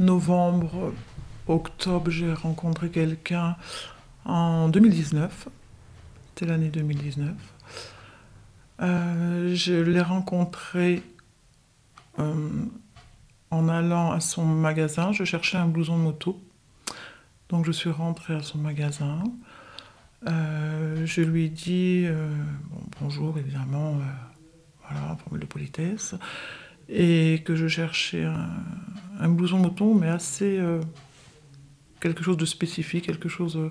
novembre, octobre, j'ai rencontré quelqu'un en 2019. C'était l'année 2019. Euh, je l'ai rencontré euh, en allant à son magasin. Je cherchais un blouson moto. Donc je suis rentrée à son magasin. Euh, je lui ai dit bonjour, évidemment, voilà, formule de politesse, et que je cherchais un, blouson moto, mais assez quelque chose de spécifique, quelque chose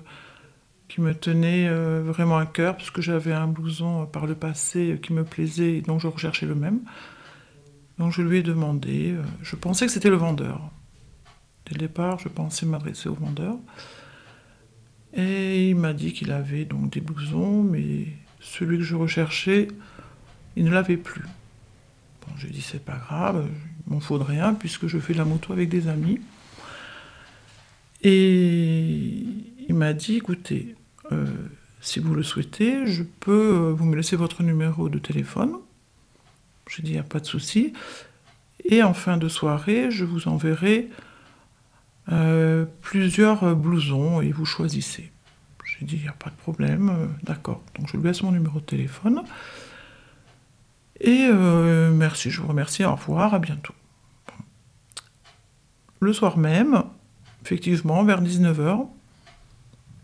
qui me tenait euh, vraiment à cœur, puisque j'avais un blouson euh, par le passé euh, qui me plaisait et donc je recherchais le même. Donc je lui ai demandé, je pensais que c'était le vendeur. Dès le départ, je pensais m'adresser au vendeur. Et il m'a dit qu'il avait donc des blousons, mais celui que je recherchais, il ne l'avait plus. J'ai dit c'est pas grave, il m'en faudrait un puisque je fais la moto avec des amis. Et il m'a dit écoutez, euh, si vous le souhaitez, je peux euh, vous me laisser votre numéro de téléphone. J'ai dit, il n'y a pas de souci. Et en fin de soirée, je vous enverrai euh, plusieurs blousons et vous choisissez. J'ai dit, il n'y a pas de problème, d'accord. Donc je lui laisse mon numéro de téléphone. Et merci, je vous remercie, au revoir, à bientôt. Le soir même, effectivement, vers 19h,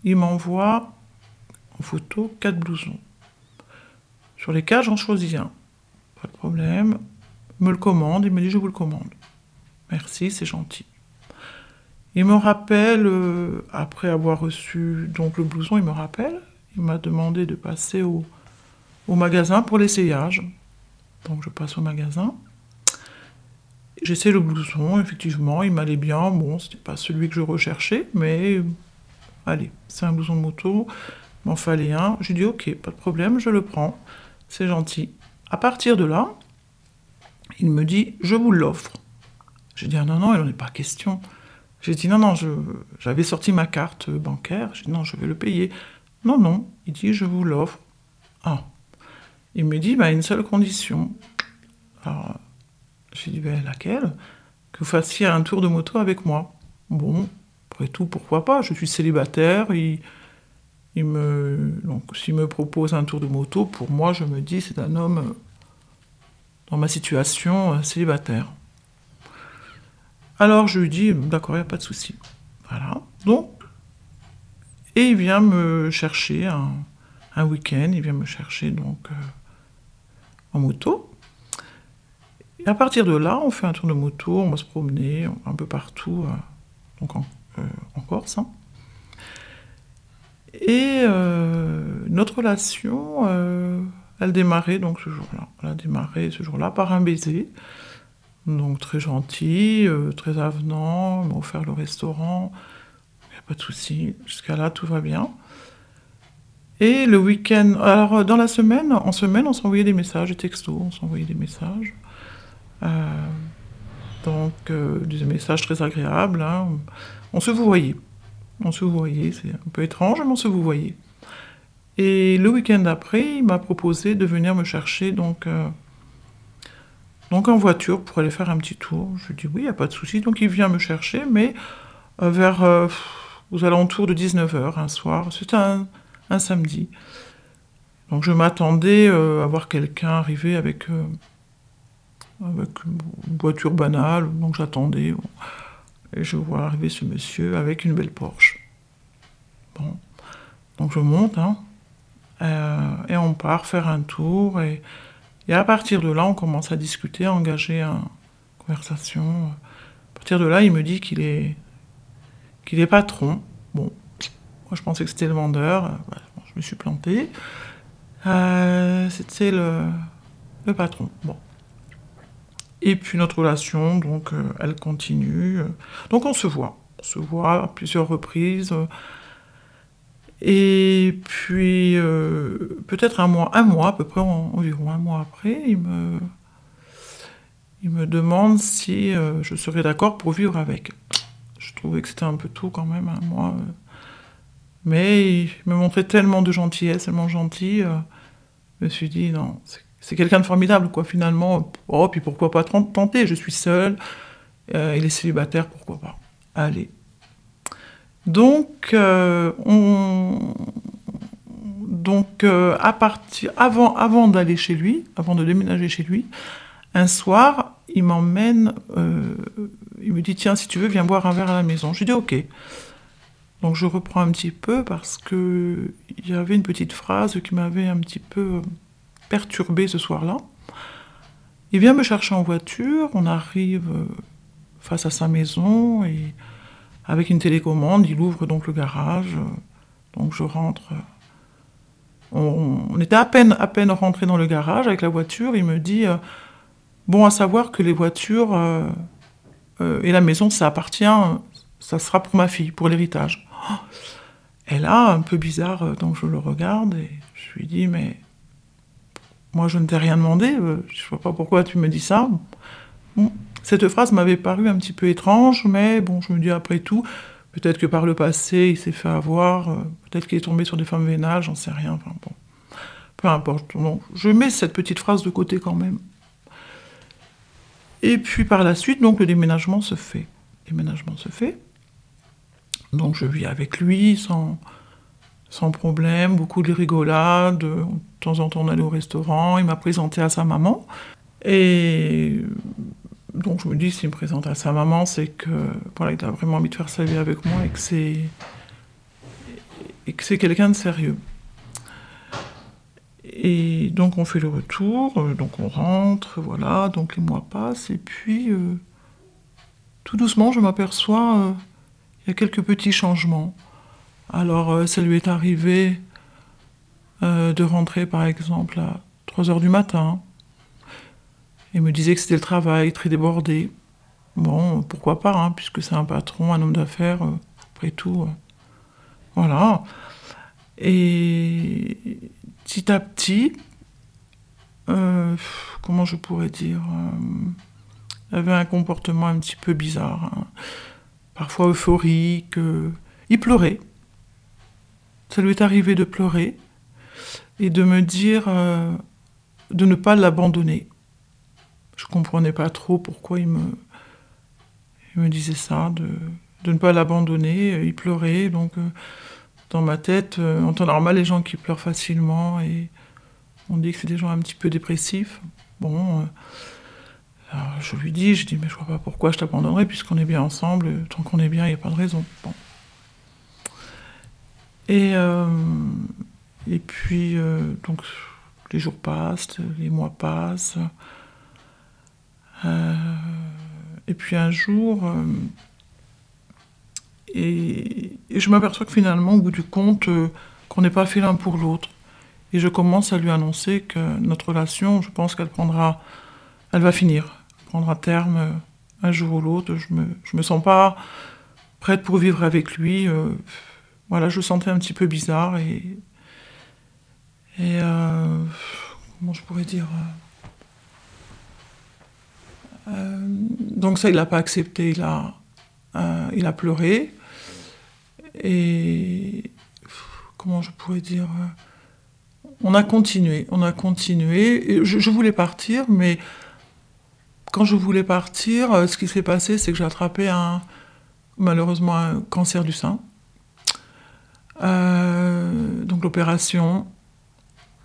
il m'envoie en photo quatre blousons. Sur les quatre, j'en choisis un. Pas de problème. Me le commande, il me dit je vous le commande. Merci, c'est gentil. Il me rappelle, euh, après avoir reçu donc le blouson, il me rappelle, il m'a demandé de passer au, au magasin pour l'essayage. Donc je passe au magasin. J'essaie le blouson, effectivement, il m'allait bien. Bon, c'était pas celui que je recherchais, mais allez, c'est un blouson de moto m'en fallait un. J'ai dit ok, pas de problème, je le prends. C'est gentil. À partir de là, il me dit je vous l'offre. J'ai dit ah non, non, il n'en est pas question. J'ai dit non, non, j'avais sorti ma carte bancaire. J'ai dit non, je vais le payer. Non, non, il dit je vous l'offre. Ah. Il me dit bah, une seule condition. Alors, j'ai dit ben, laquelle? Que vous fassiez un tour de moto avec moi. Bon, après tout, pourquoi pas? Je suis célibataire. Il, il me, donc, s'il me propose un tour de moto, pour moi, je me dis, c'est un homme euh, dans ma situation euh, célibataire. Alors je lui dis, d'accord, il n'y a pas de souci. Voilà. Donc, et il vient me chercher un, week-end, il vient me chercher donc euh, moto. Et à partir de là, on fait un tour de moto, on va se promener un peu partout, donc en, Corse. Hein. Et euh, notre relation, euh, elle démarrait donc ce jour-là. Elle a démarré ce jour-là par un baiser. Donc très gentil, euh, très avenant, m'a offert le restaurant, il n'y a pas de souci. Jusqu'à là, tout va bien. Et le week-end, alors dans la semaine, en semaine, on s'envoyait des messages, des textos, on s'envoyait des messages. donc des messages très agréables. Hein. On se voyait. On se voyait, c'est un peu étrange, mais on se vous voyait. Et le week-end après, il m'a proposé de venir me chercher donc, euh, donc en voiture pour aller faire un petit tour. Je lui dis oui, il n'y a pas de souci. Donc il vient me chercher, mais euh, vers euh, aux alentours de 19h un soir. C'était un, un, samedi. Donc je m'attendais à voir quelqu'un arriver avec, avec une voiture banale. Donc j'attendais. Et je vois arriver ce monsieur avec une belle Porsche. Bon. Donc je monte, hein, euh, et on part faire un tour. Et, à partir de là, on commence à discuter, à engager une conversation. À partir de là, il me dit qu'il est, qu'il est patron. Moi je pensais que c'était le vendeur. je me suis planté. Euh, c'était le, patron. Bon. Et puis notre relation, donc, euh, elle continue. Donc on se voit. On se voit à plusieurs reprises. Et puis, euh, peut-être un mois, un mois à peu près, environ un mois après, il me, il me demande si euh, je serais d'accord pour vivre avec. Je trouvais que c'était un peu tout quand même, un mois. Mais il me montrait tellement de gentillesse, tellement gentil. je me suis dit, non, c'est quelqu'un de formidable, quoi, finalement. Oh, puis pourquoi pas tenter Je suis seule. il est célibataire, pourquoi pas. Allez. Donc, on, donc avant, avant d'aller chez lui, avant de déménager chez lui, un soir, il m'emmène, il me dit tiens si tu veux viens boire un verre à la maison. Je dis ok. Donc je reprends un petit peu parce que il y avait une petite phrase qui m'avait un petit peu perturbé ce soir-là. Il vient me chercher en voiture, on arrive euh, face à sa maison et avec une télécommande, il ouvre donc le garage. Donc je rentre. On, était à peine, à peine rentré dans le garage avec la voiture. Il me dit euh, Bon, à savoir que les voitures euh, et la maison, ça appartient, ça sera pour ma fille, pour l'héritage. Et là, un peu bizarre, euh, donc je le regarde et je lui dis, mais moi je ne t'ai rien demandé, euh, je ne vois pas pourquoi tu me dis ça. cette phrase m'avait paru un petit peu étrange, mais bon, je me dis après tout, peut-être que par le passé il s'est fait avoir, euh, peut-être qu'il est tombé sur des femmes vénales, j'en sais rien, enfin bon. Peu importe. je mets cette petite phrase de côté quand même. Et puis par la suite, donc le déménagement se fait. Le déménagement se fait. Donc je vis avec lui sans, sans problème, beaucoup de rigolades. De temps en temps, on allait au restaurant. Il m'a présenté à sa maman. Et donc je me dis, s'il me présente à sa maman, c'est que voilà, il a vraiment envie de faire sa vie avec moi et que c'est et que c'est quelqu'un de sérieux. Et donc on fait le retour, euh, donc on rentre, voilà, donc les mois passent, et puis euh, tout doucement je m'aperçois euh, il y a quelques petits changements. Alors, euh, ça lui est arrivé euh, de rentrer, par exemple, à 3 heures du matin. Il me disait que c'était le travail, très débordé. Bon, pourquoi pas, hein, puisque c'est un patron, un homme d'affaires, euh, après tout. voilà. Et petit à petit, comment je pourrais dire, il avait un comportement un petit peu bizarre. Hein parfois euphorique. Euh, il pleurait. Ça lui est arrivé de pleurer et de me dire euh, de ne pas l'abandonner. Je comprenais pas trop pourquoi il me, il me disait ça, de, ne pas l'abandonner. Il pleurait, donc euh, dans ma tête, en temps normal, les gens qui pleurent facilement et on dit que c'est des gens un petit peu dépressifs. Bon, je lui dis, je dis, mais je vois pas pourquoi je t'abandonnerai puisqu'on est bien ensemble. Tant qu'on est bien, il n'y a pas de raison. Bon. Et, euh, et puis, euh, donc, les jours passent, les mois passent. Euh, et puis un jour, et, je m'aperçois que finalement, au bout du compte, qu'on n'est pas fait l'un pour l'autre. Et je commence à lui annoncer que notre relation, je pense qu'elle prendra elle va finir, prendre un terme euh, un jour ou l'autre. Je me, je me sens pas prête pour vivre avec lui. Euh, voilà, je le sentais un petit peu bizarre et. Et. Euh, comment je pourrais dire Donc, ça, il l'a pas accepté. Il a, il a pleuré. Et. Comment je pourrais dire on a continué, on a continué. je voulais partir, mais quand je voulais partir, euh, ce qui s'est passé, c'est que j'ai attrapé un, malheureusement un cancer du sein. Euh, donc l'opération,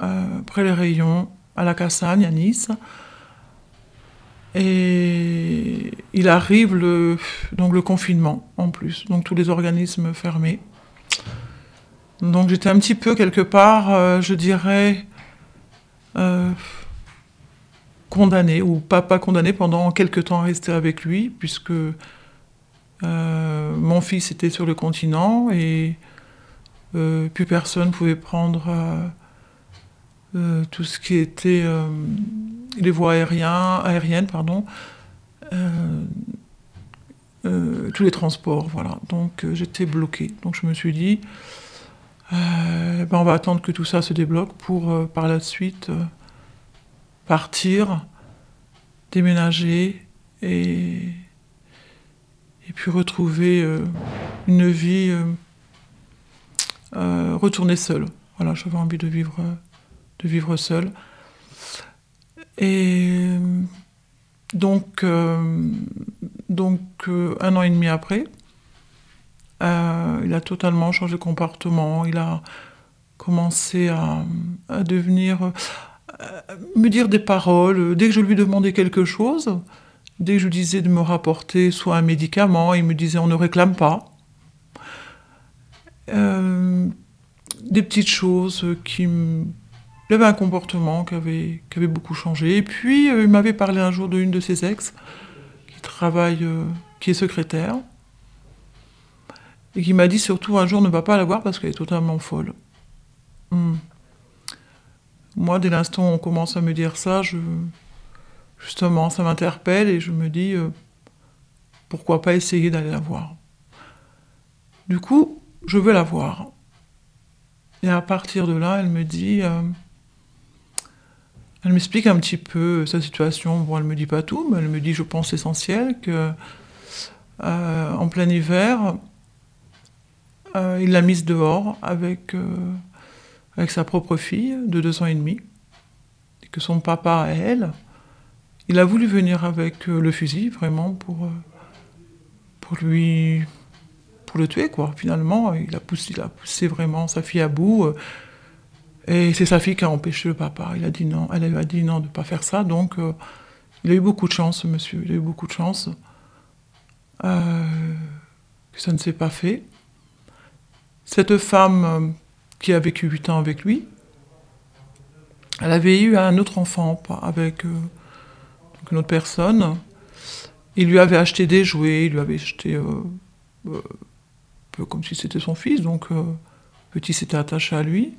euh, après les rayons, à la Cassagne, à Nice. Et il arrive le, donc le confinement en plus, donc tous les organismes fermés. Donc j'étais un petit peu quelque part, je dirais, condamné, ou pas condamné, pendant quelques temps à rester avec lui, puisque euh, mon fils était sur le continent et euh, plus personne pouvait prendre euh, tout ce qui était les voies aériennes, aériennes pardon, tous les transports, voilà. Donc j'étais bloqué. Donc je me suis dit, ben, on va attendre que tout ça se débloque pour par la suite partir, déménager et, puis retrouver euh, une vie, euh, euh, retourner seule. Voilà, j'avais envie de vivre, de vivre seule. Et donc, Donc, un an et demi après, il a totalement changé de comportement. Il a commencé à, devenir. Euh, me dire des paroles. Dès que je lui demandais quelque chose, dès que je lui disais de me rapporter soit un médicament, il me disait on ne réclame pas. des petites choses qui il avait un comportement qui avait, qui avait beaucoup changé. Et puis, il m'avait parlé un jour d'une de ses ex, travaille, euh, qui est secrétaire, et qui m'a dit surtout un jour ne va pas la voir parce qu'elle est totalement folle. Hmm. Moi, dès l'instant où on commence à me dire ça, je, justement, ça m'interpelle et je me dis euh, pourquoi pas essayer d'aller la voir. Du coup, je veux la voir. Et à partir de là, elle me dit euh, elle m'explique un petit peu sa situation. Bon, elle me dit pas tout, mais elle me dit, je pense essentiel que euh, en plein hiver, il l'a mise dehors avec, avec sa propre fille de deux ans et demi, et que son papa et elle, il a voulu venir avec le fusil vraiment pour, pour lui pour le tuer quoi. Finalement, il a poussé, il a poussé vraiment sa fille à bout. Et c'est sa fille qui a empêché le papa. Il a dit non. Elle a dit non de ne pas faire ça. Donc, euh, il a eu beaucoup de chance, ce monsieur. Il a eu beaucoup de chance euh, que ça ne s'est pas fait. Cette femme euh, qui a vécu 8 ans avec lui, elle avait eu un autre enfant avec une autre personne. Il lui avait acheté des jouets, il lui avait acheté un peu comme si c'était son fils, donc petit s'était attaché à lui.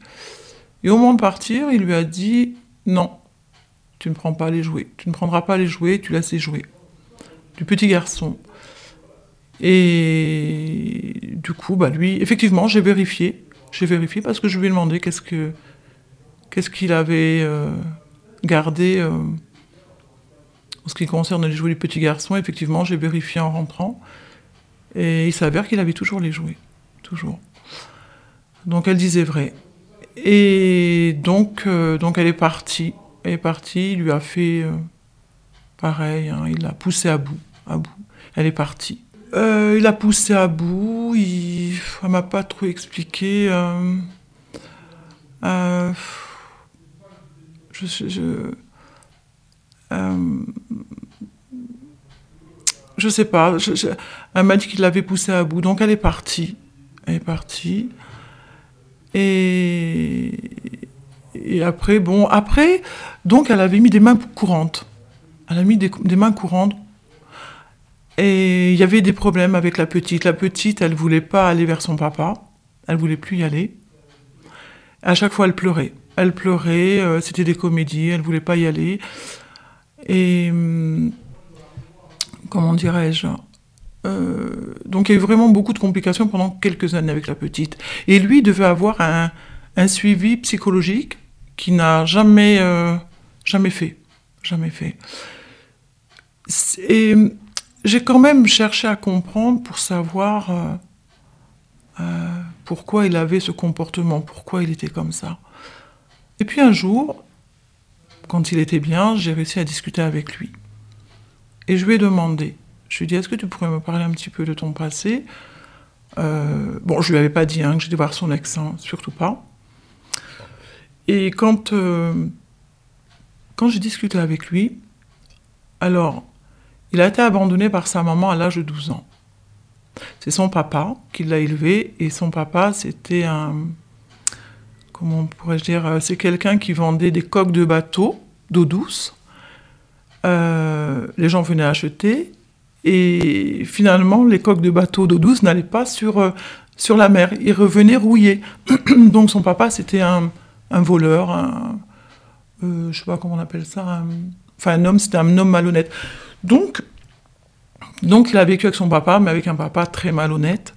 Et au moment de partir, il lui a dit Non, tu ne prends pas les jouets. Tu ne prendras pas les jouets, tu laisses les jouets. Du petit garçon. Et du coup, bah lui, effectivement, j'ai vérifié. J'ai vérifié parce que je lui ai demandé qu'est-ce que qu'est-ce qu'il avait euh, gardé euh, en ce qui concerne les jouets du petit garçon. Effectivement, j'ai vérifié en rentrant. Et il s'avère qu'il avait toujours les jouets. Toujours. Donc elle disait vrai. Et donc, euh, donc elle est partie. Elle est partie, il lui a fait pareil, hein, il l'a poussé à bout, à bout. Elle est partie. Euh, il l'a poussé à bout, il ne m'a pas trop expliqué. je, je, je, sais pas. elle m'a dit qu'il l'avait poussé à bout, donc elle est partie. Elle est partie. Et, et après, bon, après, donc elle avait mis des mains courantes. Elle a mis des, mains courantes. Et il y avait des problèmes avec la petite. La petite, elle voulait pas aller vers son papa. Elle voulait plus y aller. À chaque fois, elle pleurait. Elle pleurait. Euh, c'était des comédies. Elle voulait pas y aller. Et hum, comment dirais-je euh, donc il y a eu vraiment beaucoup de complications pendant quelques années avec la petite. Et lui devait avoir un, suivi psychologique qu'il n'a jamais, euh, jamais fait. Jamais fait. Et j'ai quand même cherché à comprendre pour savoir euh, pourquoi il avait ce comportement, pourquoi il était comme ça. Et puis un jour, quand il était bien, j'ai réussi à discuter avec lui. Et je lui ai demandé, je lui ai dit, est-ce que tu pourrais me parler un petit peu de ton passé? Euh, Bon, je lui avais pas dit hein, que j'étais voir son ex, surtout pas. Et quand, euh, quand j'ai discuté avec lui, alors, il a été abandonné par sa maman à l'âge de 12 ans. C'est son papa qui l'a élevé, et son papa, c'était un... Comment pourrais-je dire euh, C'est quelqu'un qui vendait des coques de bateau d'eau douce. les gens venaient acheter, et finalement, les coques de bateaux d'eau douce n'allaient pas sur, euh, la mer. Ils revenaient rouillés. Donc son papa, c'était un, un, voleur, un, euh, je sais pas comment on appelle ça, enfin un homme, c'était un homme malhonnête. Donc, donc il a vécu avec son papa, mais avec un papa très malhonnête.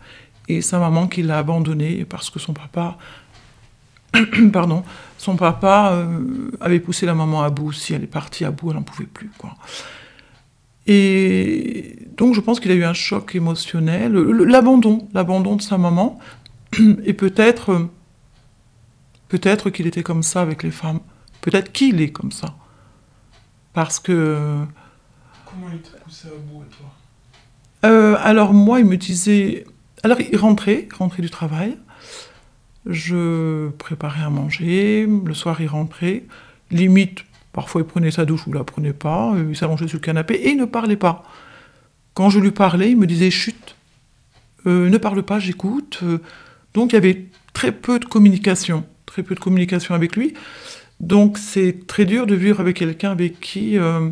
Et sa maman qui l'a abandonné parce que son papa, pardon, son papa euh, avait poussé la maman à bout. Si elle est partie à bout, elle n'en pouvait plus. Et donc je pense qu'il a eu un choc émotionnel, l'abandon, l'abandon de sa maman, et peut-être, peut-être qu'il était comme ça avec les femmes, peut-être qu'il est comme ça, parce que. Comment il t'a poussé à bout, toi Euh, alors moi, il me disait... Alors il rentrait, il rentrait du travail. Je préparais à manger. Le soir, il rentrait. Limite, parfois il prenait sa douche ou la prenait pas. Il s'allongeait sur le canapé et il ne parlait pas. Quand je lui parlais, il me disait chut, euh, ne parle pas, j'écoute. Donc il y avait très peu de communication, très peu de communication avec lui. Donc c'est très dur de vivre avec quelqu'un avec qui euh,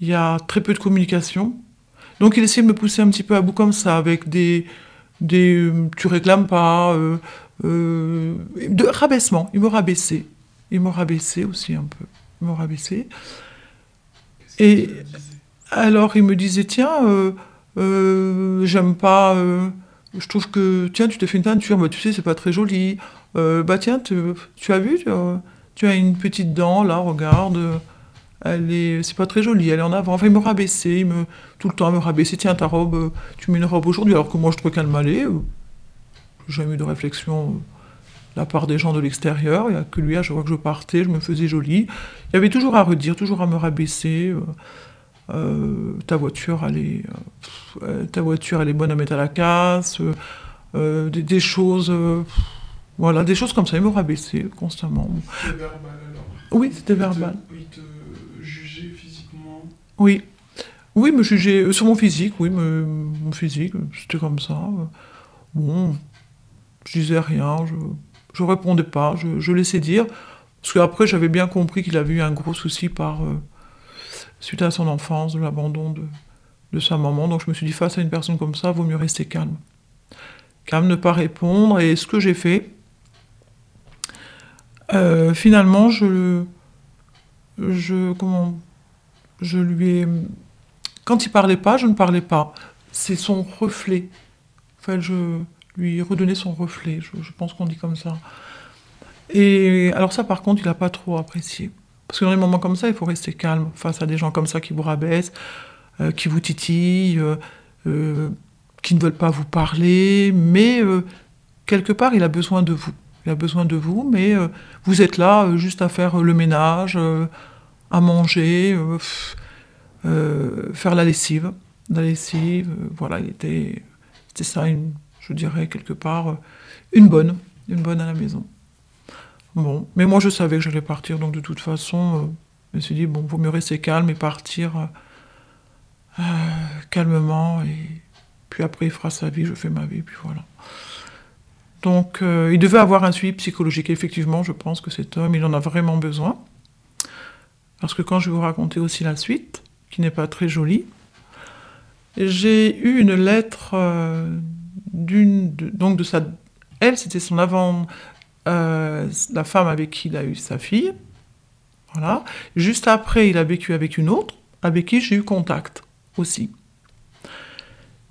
il y a très peu de communication. Donc il essayait de me pousser un petit peu à bout comme ça, avec des... des euh, tu réclames pas, euh, de rabaissement. Il me rabaissait. Il me rabaissait aussi un peu. Il me rabaissait. Et alors il me disait, tiens, j'aime pas je trouve que, tiens, tu te fais une teinture, bah, tu sais, c'est pas très joli. bah tiens, tu, as vu, tu as une petite dent, là, regarde. Elle est, c'est pas très joli, elle est en avant. Enfin, il me rabaissait, il me, tout le temps, il me rabaissait. Tiens, ta robe, tu mets une robe aujourd'hui, alors que moi, je trouvais qu'elle m'allait. J'ai jamais eu de réflexion de la part des gens de l'extérieur. Il n'y a que lui, à chaque fois que je partais, je me faisais jolie. Il y avait toujours à redire, toujours à me rabaisser. Euh, ta voiture, elle est, euh, ta voiture, elle est bonne à mettre à la casse. Euh, des, choses. Voilà, des choses comme ça, il me rabaissait constamment. C'était verbal alors Oui, c'était verbal. Il te Oui. Oui, me jugeait euh, sur mon physique, oui, mon physique, c'était comme ça. Bon, je disais rien, je, je répondais pas, je, laissais dire. Parce qu'après, j'avais bien compris qu'il avait eu un gros souci par, euh, suite à son enfance, de l'abandon de, sa maman. Donc je me suis dit, face à une personne comme ça, vaut mieux rester calme. Calme, ne pas répondre. Et ce que j'ai fait, euh, finalement, je, je, comment, je lui ai, quand il parlait pas, je ne parlais pas. C'est son reflet. Enfin, je lui redonnais son reflet. Je, pense qu'on dit comme ça. Et alors ça, par contre, il n'a pas trop apprécié. Parce que dans les moments comme ça, il faut rester calme face à des gens comme ça qui vous rabaissent, euh, qui vous titillent, euh, qui ne veulent pas vous parler, mais quelque part, il a besoin de vous il a besoin de vous, mais euh, vous êtes là euh, juste à faire euh, le ménage, à manger, faire la lessive. La lessive, voilà, il était, c'était ça, je dirais quelque part, une bonne, une bonne à la maison. Bon, mais moi je savais que j'allais partir, donc de toute façon, je me suis dit, bon, vaut mieux rester calme et partir calmement, et puis après il fera sa vie, je fais ma vie, puis voilà. Donc, euh, il devait avoir un suivi psychologique. effectivement, je pense que cet homme, il en a vraiment besoin. Parce que quand je vais vous raconter aussi la suite, qui n'est pas très jolie, j'ai eu une lettre euh, d'une, donc de sa, elle, c'était son avant, euh, la femme avec qui il a eu sa fille. Voilà. Juste après, il a vécu avec une autre, avec qui j'ai eu contact aussi.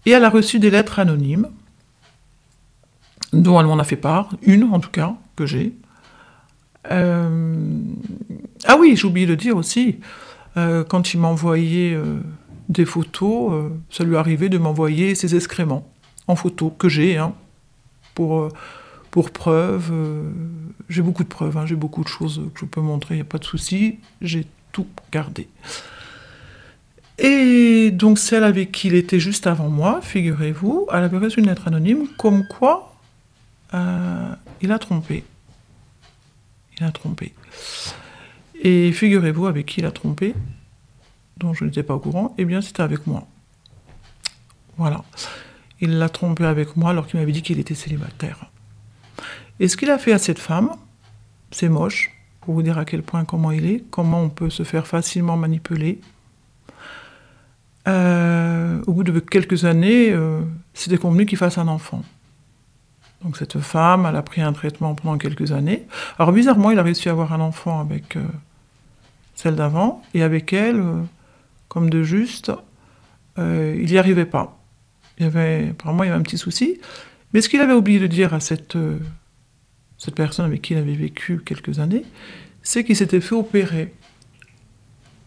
Et elle a reçu des lettres anonymes dont elle m'en a fait part, une en tout cas, que j'ai. Euh, ah oui, j'ai oublié de dire aussi, euh, quand il m'envoyait euh, des photos, ça lui arrivait de m'envoyer ses excréments en photo, que j'ai, hein, pour, preuve. j'ai beaucoup de preuves, hein, j'ai beaucoup de choses que je peux montrer, il n'y a pas de souci, j'ai tout gardé. Et donc celle avec qui il était juste avant moi, figurez-vous, elle avait reçu une lettre anonyme comme quoi euh, il a trompé. Il a trompé. Et figurez-vous avec qui il a trompé, dont je n'étais pas au courant, eh bien c'était avec moi. Voilà. Il l'a trompé avec moi alors qu'il m'avait dit qu'il était célibataire. Et ce qu'il a fait à cette femme, c'est moche, pour vous dire à quel point comment il est, comment on peut se faire facilement manipuler. Euh, au bout de quelques années, euh, c'était convenu qu'il fasse un enfant. Donc cette femme, elle a pris un traitement pendant quelques années. Alors bizarrement, il a réussi à avoir un enfant avec euh, celle d'avant, et avec elle, euh, comme de juste, euh, il n'y arrivait pas. Il y avait, apparemment, il y avait un petit souci. Mais ce qu'il avait oublié de dire à cette, cette personne avec qui il avait vécu quelques années, c'est qu'il s'était fait opérer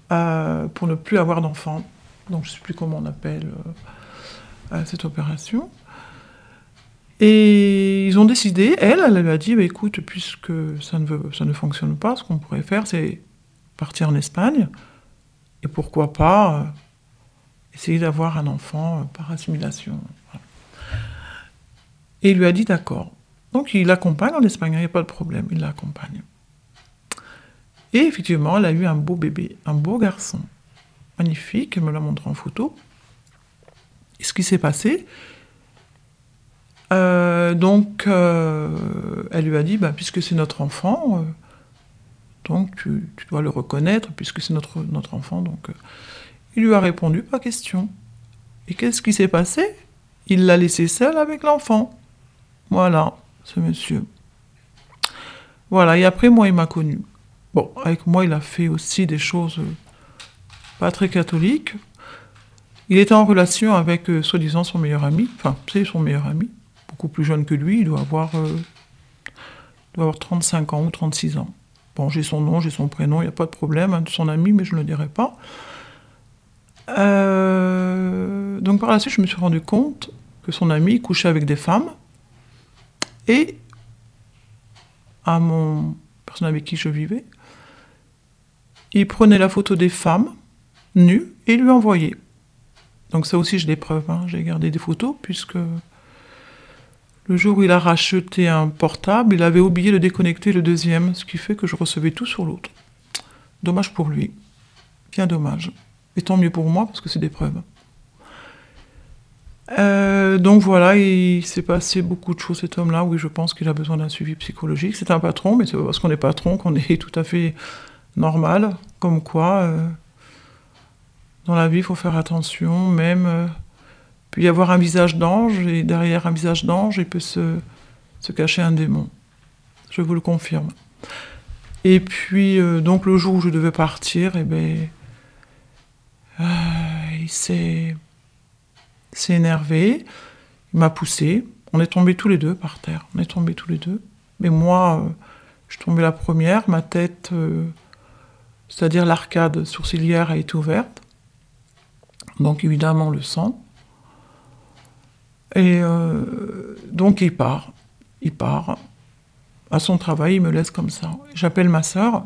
pour ne plus avoir d'enfant. Donc je ne sais plus comment on appelle cette opération. Et ils ont décidé, elle, elle lui a dit, bah, écoute, puisque ça ne, ça ne fonctionne pas, ce qu'on pourrait faire, c'est partir en Espagne, et pourquoi pas euh, essayer d'avoir un enfant euh, par assimilation. Et il lui a dit d'accord. Donc il l'accompagne en Espagne, il n'y a pas de problème, il l'accompagne. Et effectivement, elle a eu un beau bébé, un beau garçon, magnifique, elle me l'a montré en photo. Et ce qui s'est passé, euh, donc elle lui a dit, bah, puisque c'est notre enfant, donc tu, dois le reconnaître, puisque c'est notre, enfant. Donc il lui a répondu, pas question. Et qu'est-ce qui s'est passé? Il l'a laissé seul avec l'enfant. Voilà, ce monsieur. Voilà, et après, moi, il m'a connu. Bon, avec moi, il a fait aussi des choses euh, pas très catholiques. Il était en relation avec, euh, soi-disant, son meilleur ami. Enfin, c'est son meilleur ami. Beaucoup plus jeune que lui. Il doit avoir, euh, il doit avoir 35 ans ou 36 ans. Bon, j'ai son nom, j'ai son prénom, il n'y a pas de problème. hein, son ami, mais je ne le dirai pas. Euh, donc par la suite, je me suis rendu compte que son ami couchait avec des femmes. Et à mon personne avec qui je vivais, il prenait la photo des femmes nues et lui envoyait. Donc ça aussi, j'ai des preuves. hein. J'ai gardé des photos puisque le jour où il a racheté un portable, il avait oublié de déconnecter le deuxième, ce qui fait que je recevais tout sur l'autre. Dommage pour lui. Bien dommage. Et tant mieux pour moi parce que c'est des preuves. Euh, donc voilà, il s'est passé beaucoup de choses cet homme-là. Oui, je pense qu'il a besoin d'un suivi psychologique. C'est un patron, mais c'est parce qu'on est patron qu'on est tout à fait normal. Comme quoi, euh, dans la vie, il faut faire attention. Même, euh, peut y avoir un visage d'ange, et derrière un visage d'ange, il peut se, cacher un démon. Je vous le confirme. Et puis, euh, donc, le jour où je devais partir, eh ben, euh, il s'est énervé, il m'a poussé. On est tombés tous les deux par terre. On est tombés tous les deux. Mais moi, euh, je suis tombée la première. Ma tête, c'est-à-dire l'arcade sourcilière, a été ouverte. Donc évidemment le sang. Et euh, donc il part. Il part. À son travail, il me laisse comme ça. J'appelle ma sœur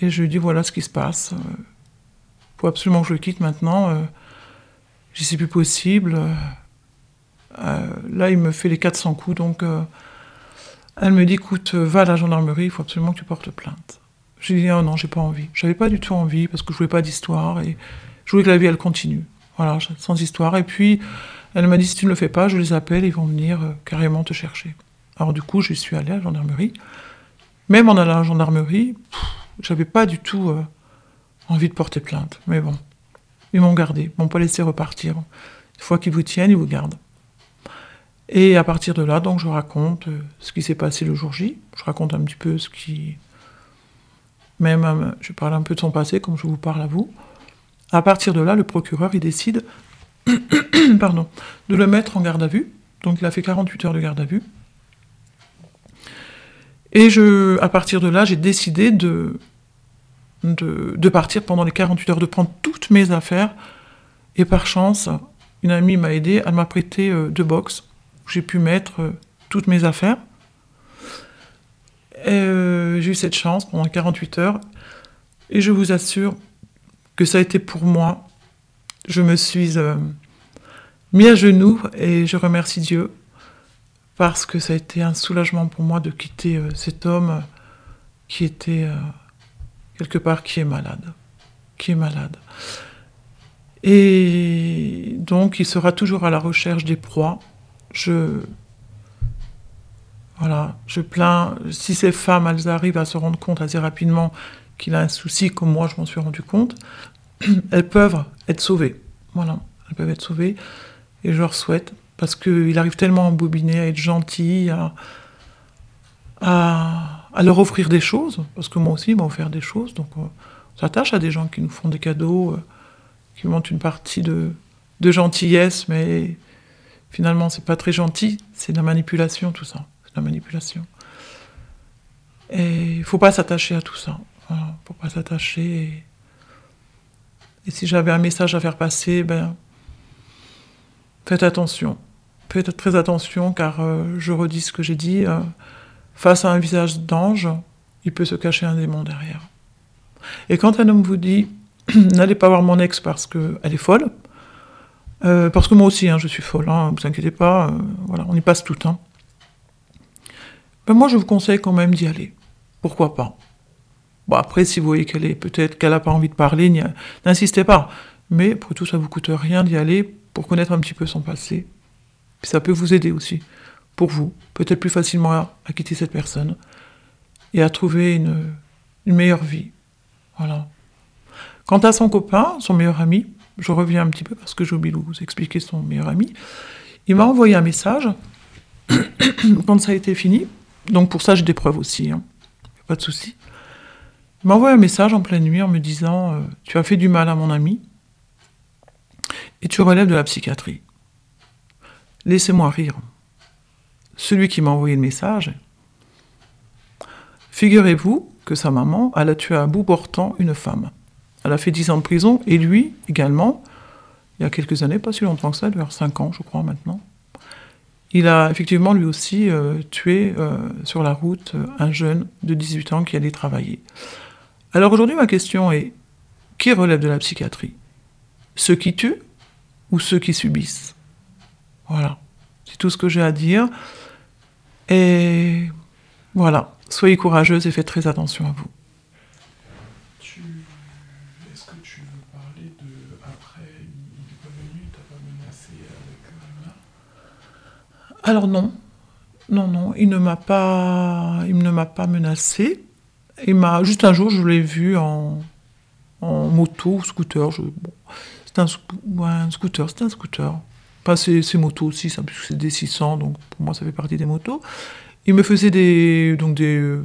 et je lui dis voilà ce qui se passe. Il faut absolument que je le quitte maintenant. Euh, J'y c'est plus possible. Euh, là, il me fait les 400 coups, donc elle me dit écoute, va à la gendarmerie, il faut absolument que tu portes plainte. J'ai dit oh non, j'ai pas envie. J'avais pas du tout envie parce que je voulais pas d'histoire et je voulais que la vie elle continue. Voilà, sans histoire. Et puis elle m'a dit si tu ne le fais pas, je les appelle, ils vont venir euh, carrément te chercher. Alors du coup, je suis allée à la gendarmerie. Même en allant à la gendarmerie, j'avais pas du tout euh, envie de porter plainte. Mais bon, ils m'ont gardé, ils m'ont pas laissé repartir. Une fois qu'ils vous tiennent, ils vous gardent. Et à partir de là, donc, je raconte euh, ce qui s'est passé le jour J. Je raconte un petit peu ce qui. Même, je parle un peu de son passé, comme je vous parle à vous. À partir de là, le procureur, il décide pardon, de le mettre en garde à vue. Donc, il a fait 48 heures de garde à vue. Et je, à partir de là, j'ai décidé de, partir pendant les 48 heures, de prendre toutes mes affaires. Et par chance, une amie m'a aidé, elle m'a prêté euh, deux box j'ai pu mettre euh, toutes mes affaires. Euh, j'ai eu cette chance pendant 48 heures. Et je vous assure que ça a été pour moi. Je me suis euh, mis à genoux et je remercie Dieu parce que ça a été un soulagement pour moi de quitter euh, cet homme qui était euh, quelque part qui est malade, qui est malade. Et donc il sera toujours à la recherche des proies. Je voilà, je plains si ces femmes elles arrivent à se rendre compte assez rapidement qu'il a un souci comme moi je m'en suis rendu compte, elles peuvent être sauvées. Voilà, elles peuvent être sauvées et je leur souhaite parce qu'il arrive tellement à embobiner, à être gentil, à, leur offrir des choses, parce que moi aussi, il m'a offert des choses, donc euh, on s'attache à des gens qui nous font des cadeaux, euh, qui montrent une partie de, gentillesse, mais finalement, c'est pas très gentil, c'est de la manipulation, tout ça, c'est de la manipulation. Et il faut pas s'attacher à tout ça, voilà, faut pas s'attacher. Et si j'avais un message à faire passer, ben, faites attention. Faites très attention car euh, je redis ce que j'ai dit. euh, face à un visage d'ange, il peut se cacher un démon derrière. Et quand un homme vous dit n'allez pas voir mon ex parce qu'elle est folle, Euh, parce que moi aussi, hein, je suis folle, hein, vous inquiétez pas, voilà, on y passe tout. Hein. Ben moi, je vous conseille quand même d'y aller. Pourquoi pas? Bon, après, si vous voyez qu'elle est peut-être qu'elle n'a pas envie de parler, n'insistez pas. Mais pour tout, ça vous coûte rien d'y aller pour connaître un petit peu son passé. Puis ça peut vous aider aussi, pour vous, peut-être plus facilement à, quitter cette personne et à trouver une, meilleure vie. Voilà. Quant à son copain, son meilleur ami, je reviens un petit peu parce que j'ai oublié de vous expliquer son meilleur ami. Il m'a envoyé un message quand ça a été fini. Donc pour ça, j'ai des preuves aussi. Hein. Pas de souci. Il m'a un message en pleine nuit en me disant euh, Tu as fait du mal à mon ami et tu relèves de la psychiatrie. Laissez-moi rire. Celui qui m'a envoyé le message, figurez-vous que sa maman, elle a tué à bout portant une femme. Elle a fait 10 ans de prison, et lui également, il y a quelques années, pas si longtemps que ça, vers 5 ans, je crois, maintenant. Il a effectivement lui aussi euh, tué euh, sur la route un jeune de 18 ans qui allait travailler. Alors aujourd'hui, ma question est qui relève de la psychiatrie? Ceux qui tuent ou ceux qui subissent? Voilà, c'est tout ce que j'ai à dire. Et voilà, soyez courageuse et faites très attention à vous. Alors non, non, non, il ne m'a pas, il ne m'a pas menacé. Il m'a juste un jour, je l'ai vu en, moto, scooter. C'est un, scooter, c'est un scooter. Pas ces, motos aussi, ça, puisque c'est des 600, donc pour moi ça fait partie des motos. Il me faisait des, donc des,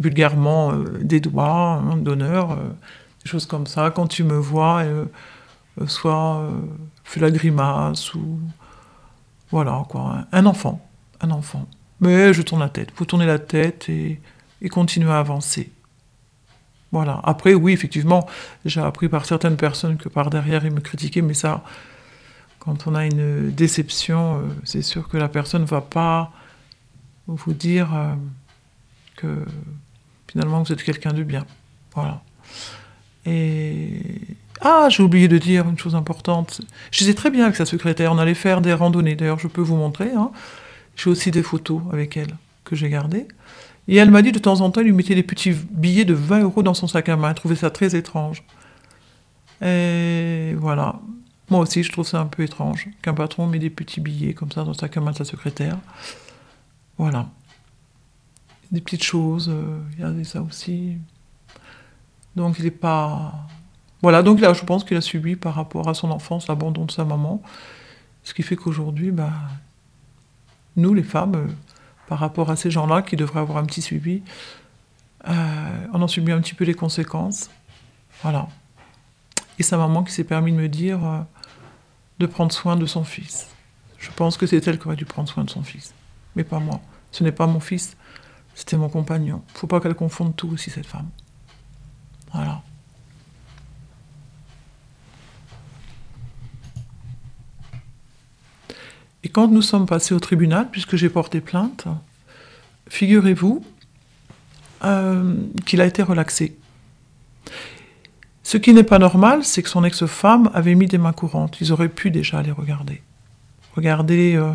vulgairement, euh, des doigts hein, d'honneur, euh, des choses comme ça. Quand tu me vois, euh, soit fais la grimace ou voilà quoi, un enfant, un enfant. Mais je tourne la tête. Faut tourner la tête et, et continuer à avancer. Voilà. Après, oui, effectivement, j'ai appris par certaines personnes que par derrière, ils me critiquaient, mais ça, quand on a une déception, c'est sûr que la personne ne va pas vous dire que finalement vous êtes quelqu'un de bien. Voilà. Et ah, j'ai oublié de dire une chose importante. Je disais très bien avec sa secrétaire, on allait faire des randonnées. D'ailleurs, je peux vous montrer. Hein. J'ai aussi des photos avec elle que j'ai gardées. Et elle m'a dit de temps en temps, elle lui mettait des petits billets de 20 euros dans son sac à main. Elle trouvait ça très étrange. Et voilà. Moi aussi, je trouve ça un peu étrange qu'un patron met des petits billets comme ça dans le sac à main de sa secrétaire. Voilà des petites choses, euh, y a ça aussi. Donc il n'est pas... Voilà, donc là je pense qu'il a subi par rapport à son enfance l'abandon de sa maman, ce qui fait qu'aujourd'hui, bah, nous les femmes, euh, par rapport à ces gens-là qui devraient avoir un petit suivi, euh, on en subit un petit peu les conséquences. Voilà. Et sa maman qui s'est permis de me dire de prendre soin de son fils. Je pense que c'est elle qui aurait dû prendre soin de son fils, mais pas moi. Ce n'est pas mon fils, c'était mon compagnon. Faut pas qu'elle confonde tout aussi, cette femme. Voilà. Et quand nous sommes passés au tribunal, puisque j'ai porté plainte, figurez-vous euh, qu'il a été relaxé. Ce qui n'est pas normal, c'est que son ex-femme avait mis des mains courantes. Ils auraient pu déjà les regarder. Regarder euh,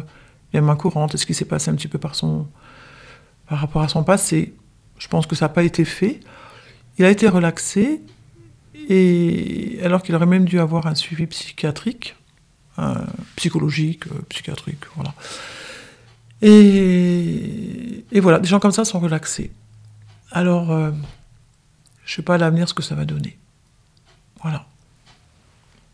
les mains courantes, est-ce qui s'est passé un petit peu par son, par rapport à son passé. Je pense que ça n'a pas été fait. Il a été relaxé, et alors qu'il aurait même dû avoir un suivi psychiatrique, psychologique, euh, psychiatrique, voilà. Et, voilà, des gens comme ça sont relaxés. Alors, euh, je ne sais pas à l'avenir ce que ça va donner. Voilà.